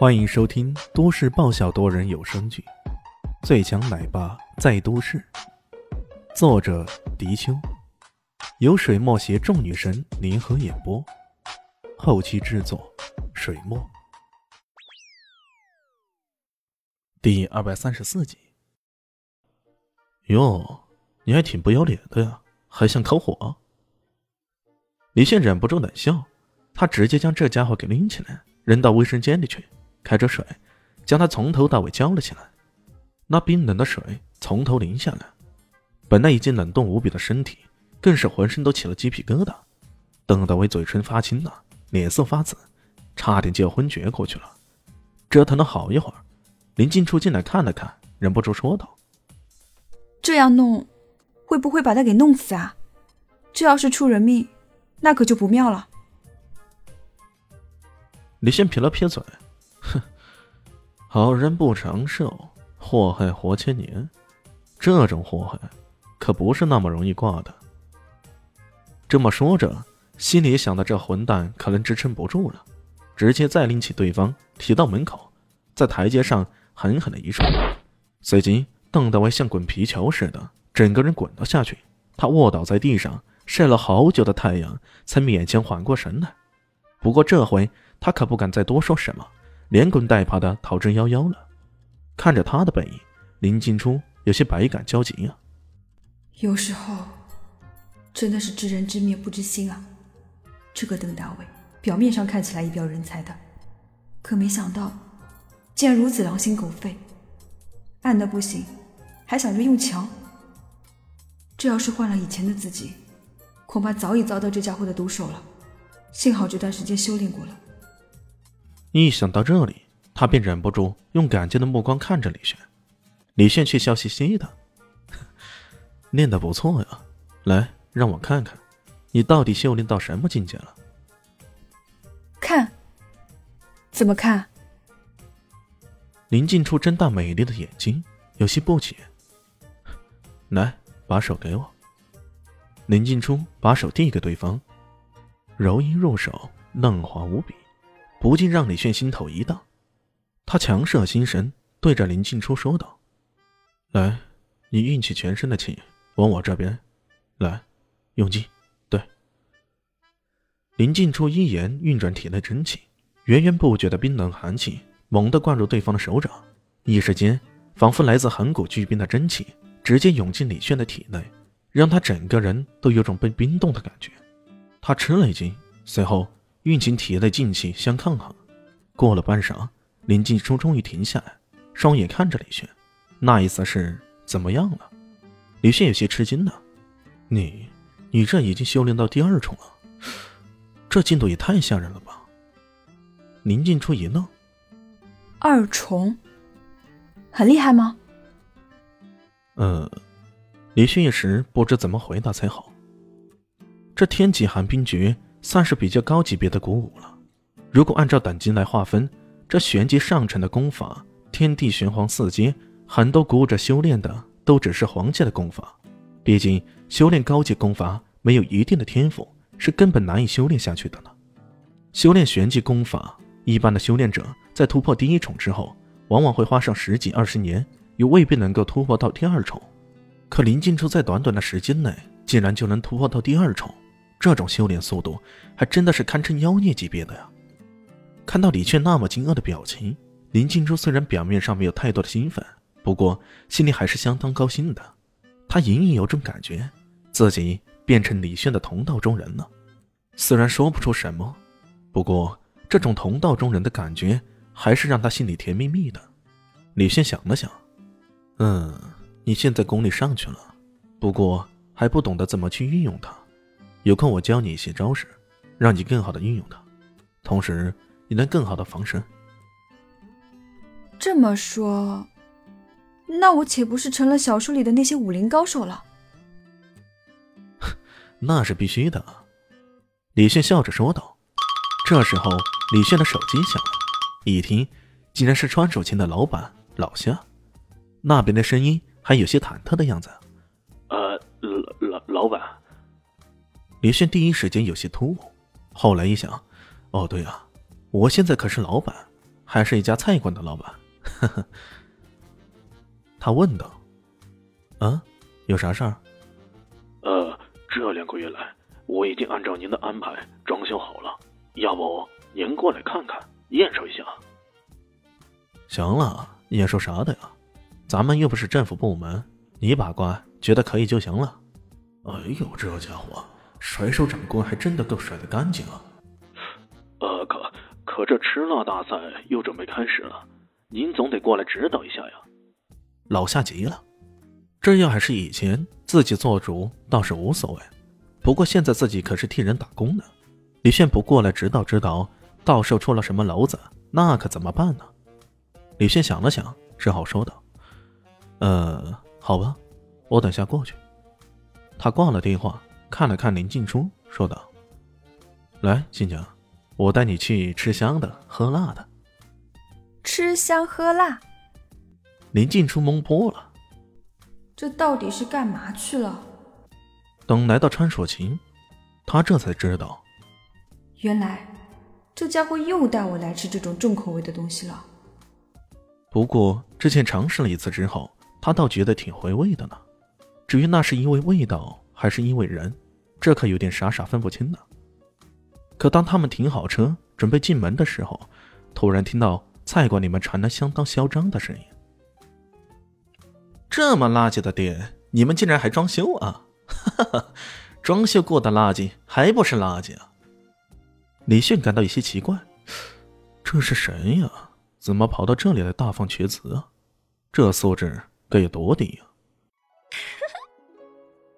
欢迎收听都市爆笑多人有声剧《最强奶爸在都市》，作者：迪秋，由水墨携众女神联合演播，后期制作：水墨。第二百三十四集。哟，你还挺不要脸的呀，还想烤火？李现忍不住冷笑，他直接将这家伙给拎起来，扔到卫生间里去。开着水，将他从头到尾浇了起来。那冰冷的水从头淋下来，本来已经冷冻无比的身体，更是浑身都起了鸡皮疙瘩。邓大伟嘴唇发青了，脸色发紫，差点就要昏厥过去了。折腾了好一会儿，林静初进来看了看，忍不住说道：“这样弄，会不会把他给弄死啊？这要是出人命，那可就不妙了。”李现撇了撇嘴。好人不长寿，祸害活千年。这种祸害可不是那么容易挂的。这么说着，心里想到这混蛋可能支撑不住了，直接再拎起对方提到门口，在台阶上狠狠的一摔，随即邓大为像滚皮球似的，整个人滚了下去。他卧倒在地上，晒了好久的太阳才勉强缓过神来。不过这回他可不敢再多说什么。连滚带爬的逃之夭夭了。看着他的背影，林静初有些百感交集啊。有时候真的是知人知面不知心啊。这个邓大伟表面上看起来一表人才的，可没想到竟然如此狼心狗肺，暗的不行，还想着用强。这要是换了以前的自己，恐怕早已遭到这家伙的毒手了。幸好这段时间修炼过了。一想到这里，他便忍不住用感激的目光看着李炫，李炫却笑嘻嘻的：“练得不错呀，来，让我看看，你到底修炼到什么境界了？”看？怎么看？林静初睁大美丽的眼睛，有些不解。来，把手给我。林静初把手递给对方，柔音入手，嫩滑无比。不禁让李炫心头一荡，他强摄心神，对着林静初说道：“来，你运起全身的气往我这边来，用劲。”对。林静初一言运转体内真气，源源不绝的冰冷寒气猛地灌入对方的手掌，一时间，仿佛来自寒谷巨冰的真气直接涌进李炫的体内，让他整个人都有种被冰冻的感觉。他吃了一惊，随后。运起体内劲气相抗衡，过了半晌，林静初终于停下来，双眼看着李轩，那意思是怎么样了？李轩有些吃惊的：“你，你这已经修炼到第二重了，这进度也太吓人了吧？”林静初一愣：“二重，很厉害吗？”呃，李轩一时不知怎么回答才好。这天启寒冰诀。算是比较高级别的古武了。如果按照等级来划分，这玄级上乘的功法，天地玄黄四阶，很多古武者修炼的都只是黄阶的功法。毕竟修炼高级功法没有一定的天赋，是根本难以修炼下去的了。修炼玄级功法，一般的修炼者在突破第一重之后，往往会花上十几二十年，又未必能够突破到第二重。可林静初在短短的时间内，竟然就能突破到第二重。这种修炼速度还真的是堪称妖孽级别的呀！看到李炫那么惊愕的表情，林静初虽然表面上没有太多的兴奋，不过心里还是相当高兴的。他隐隐有种感觉，自己变成李炫的同道中人了。虽然说不出什么，不过这种同道中人的感觉还是让他心里甜蜜蜜的。李炫想了想，嗯，你现在功力上去了，不过还不懂得怎么去运用它。有空我教你一些招式，让你更好的运用它，同时也能更好的防身。这么说，那我岂不是成了小说里的那些武林高手了？那是必须的。李炫笑着说道。这时候，李炫的手机响了，一听，竟然是川手琴的老板老夏，那边的声音还有些忐忑的样子。呃，老老老板。李炫第一时间有些突兀，后来一想，哦对啊，我现在可是老板，还是一家菜馆的老板。呵呵。他问道：“啊，有啥事儿？”呃，这两个月来，我已经按照您的安排装修好了，要不您过来看看，验收一下？行了，验收啥的呀？咱们又不是政府部门，你把关，觉得可以就行了。哎呦，这家伙，甩手掌柜还真的够甩的干净啊！呃，可可这吃辣大赛又准备开始了，您总得过来指导一下呀。老夏急了，这要还是以前自己做主倒是无所谓，不过现在自己可是替人打工呢。李炫不过来指导指导，到时候出了什么娄子，那可怎么办呢？李炫想了想，只好说道：“呃，好吧，我等下过去。”他挂了电话，看了看林静初，说道：“来，新娘，我带你去吃香的喝辣的。”吃香喝辣。林静初懵波了，这到底是干嘛去了？等来到川蜀情，他这才知道，原来这家伙又带我来吃这种重口味的东西了。不过之前尝试了一次之后，他倒觉得挺回味的呢。至于那是因为味道还是因为人，这可有点傻傻分不清呢。可当他们停好车准备进门的时候，突然听到菜馆里面传来相当嚣张的声音。这么垃圾的店，你们竟然还装修啊？哈哈，装修过的垃圾还不是垃圾啊？李迅感到有些奇怪，这是谁呀？怎么跑到这里来大放厥词啊？这素质该有多低呀？